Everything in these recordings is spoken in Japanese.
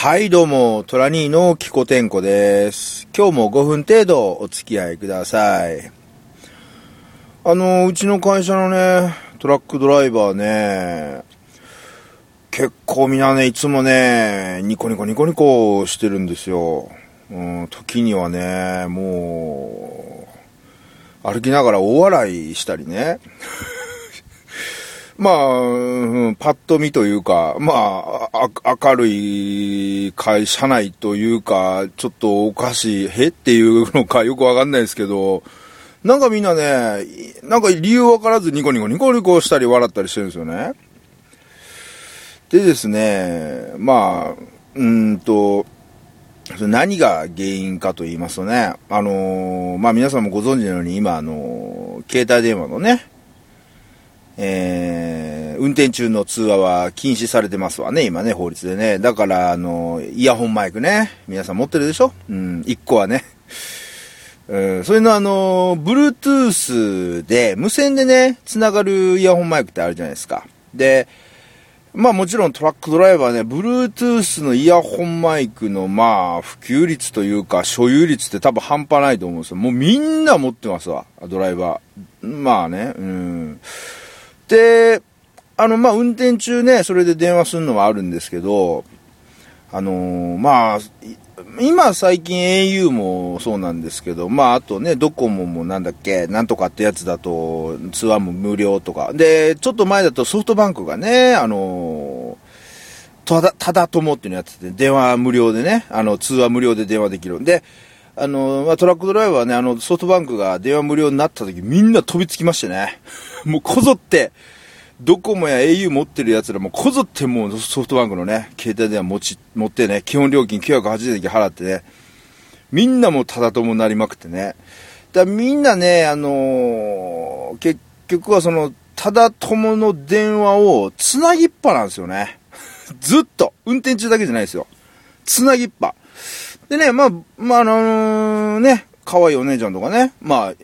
はい、どうも、トラニーのキコテンコです。今日も5分程度お付き合いください。あの、うちの会社のね、トラックドライバーね、結構みんなね、いつもね、ニコニコニコニコしてるんですよ。うん、時にはね、もう、歩きながら大笑いしたりね。まあ、うんパッと見というか、まあ、あ明るい会社内というか、ちょっとおかしい、へっていうのかよくわかんないですけど、なんかみんなね、なんか理由わからずニコニコニコニコしたり笑ったりしてるんですよね。でですね、まあ、うんと、何が原因かと言いますとね、あのーまあ皆さんもご存知のように今、あのー携帯電話のね、えー運転中の通話は禁止されてますわね、今ね、法律でね。だから、あの、イヤホンマイクね、皆さん持ってるでしょ？うん、一個はね。うん、それのあの、Bluetooth で、無線でね、繋がるイヤホンマイクってあるじゃないですか。で、まあもちろんトラックドライバーね、Bluetooth のイヤホンマイクのまあ普及率というか所有率って多分半端ないと思うんですよ。もうみんな持ってますわ、ドライバー。まあね、うん。で、あの、まあ、運転中ね、それで電話するのはあるんですけど、あのーまあ、今最近 au もそうなんですけど、まあ、あとね、ドコモもなんだっけ、なんとかってやつだと、通話も無料とか。で、ちょっと前だとソフトバンクがね、あのーただ、ただともっていうのやってて、電話無料でね、あの、通話無料で電話できる。で、あの、まあ、トラックドライバーね、あの、ソフトバンクが電話無料になった時、みんな飛びつきましてね。もうこぞって、ドコモや au 持ってる奴らもこぞってもうソフトバンクのね、携帯電話持ち、持ってね、基本料金980円払ってね、みんなもただともなりまくってね。だからみんなね、あのー結局はその、ただともの電話をつなぎっぱなんですよね。ずっと。運転中だけじゃないですよ。つなぎっぱ。でね、まあ、まあ、あのね、可愛いお姉ちゃんとかね、まあ、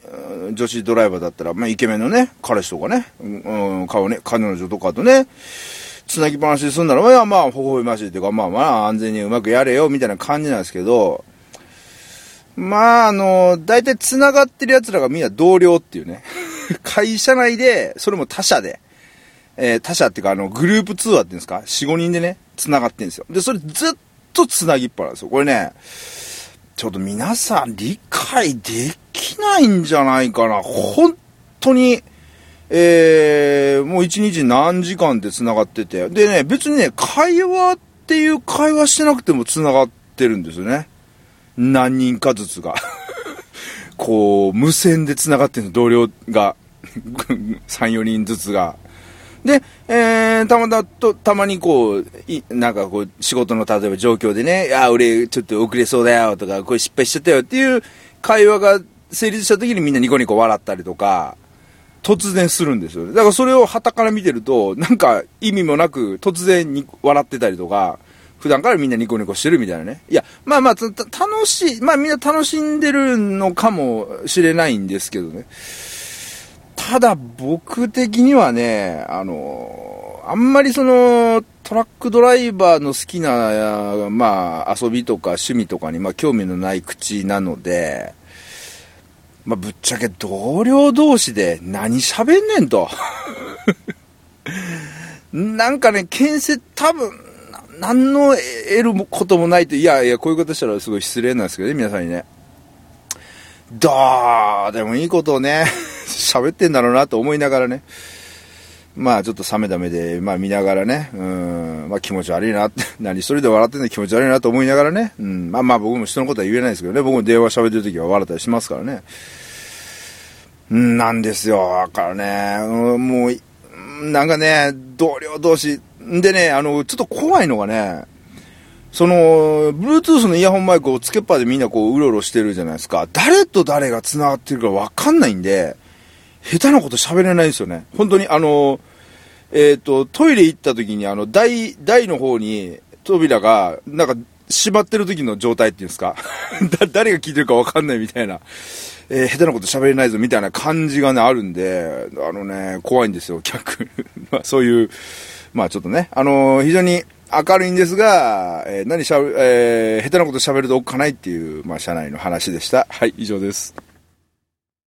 女子ドライバーだったら、まあ、イケメンのね、彼氏とかね、うん、顔ね、彼女とかとね、つなぎっぱなしにすんなら、まあ、まあ、微笑ましいっていうか、まあまあ、安全にうまくやれよ、みたいな感じなんですけど、まあ、あの、大体繋がってる奴らがみんな同僚っていうね。会社内で、それも他社で、えー他社っていうか、あの、グループ通話っていうんですか ?4、5人でね、繋がってるんですよ。で、それずっと繋ぎっぱなんですよ。これね、ちょっと皆さん理解できないんじゃないかな。本当に、えー、もう一日何時間で繋がってて。でね、別にね、会話っていう会話してなくても繋がってるんですよね。何人かずつが。こう、無線で繋がってるの、同僚が。3、4人ずつが。で、え、たまたと、たまにこう、い、なんかこう、仕事の例えば状況でね、あ、俺ちょっと遅れそうだよとか、これ失敗しちゃったよっていう会話が成立した時にみんなニコニコ笑ったりとか、突然するんですよ。だからそれを旗から見てると、なんか意味もなく突然に笑ってたりとか、普段からみんなニコニコしてるみたいなね。いや、まあまあ、楽しい、まあみんな楽しんでるのかもしれないんですけどね。ただ僕的にはね、あの、あんまりその、トラックドライバーの好きな、まあ遊びとか趣味とかに、まあ興味のない口なので、まあぶっちゃけ同僚同士で何喋んねんと。なんかね、建設多分、何の得ることもないと、いやいや、こういうことしたらすごい失礼なんですけどね、皆さんにね。どうでもいいことをね、喋ってんだろうなと思いながらね。まあちょっと冷めた目で、まあ見ながらね、うん、まあ気持ち悪いなって、何一人で笑ってんの気持ち悪いなと思いながらね、うん、まあまあ僕も人のことは言えないですけどね、僕も電話喋ってる時は笑ったりしますからね。うん、なんですよ。だからね、うんもう、なんかね、同僚同士、でね、あの、ちょっと怖いのがね、その、Bluetooth のイヤホンマイクをつけっぱでみんなこう、うろうろしてるじゃないですか。誰と誰が繋がってるかわかんないんで、下手なこと喋れないですよね。本当に、あの、えっ、と、トイレ行った時に、あの、台、台の方に扉が、なんか、閉まってる時の状態っていうんですか？だ誰が聞いてるかわかんないみたいな。えー下手なこと喋れないぞみたいな感じがね、あるんで、あのね、怖いんですよ、逆。まあそういう、まあちょっとね、あのー非常に明るいんですが、えー何しゃべ、えー下手なこと喋るとおっかないっていう、まあ、社内の話でした。はい、以上です。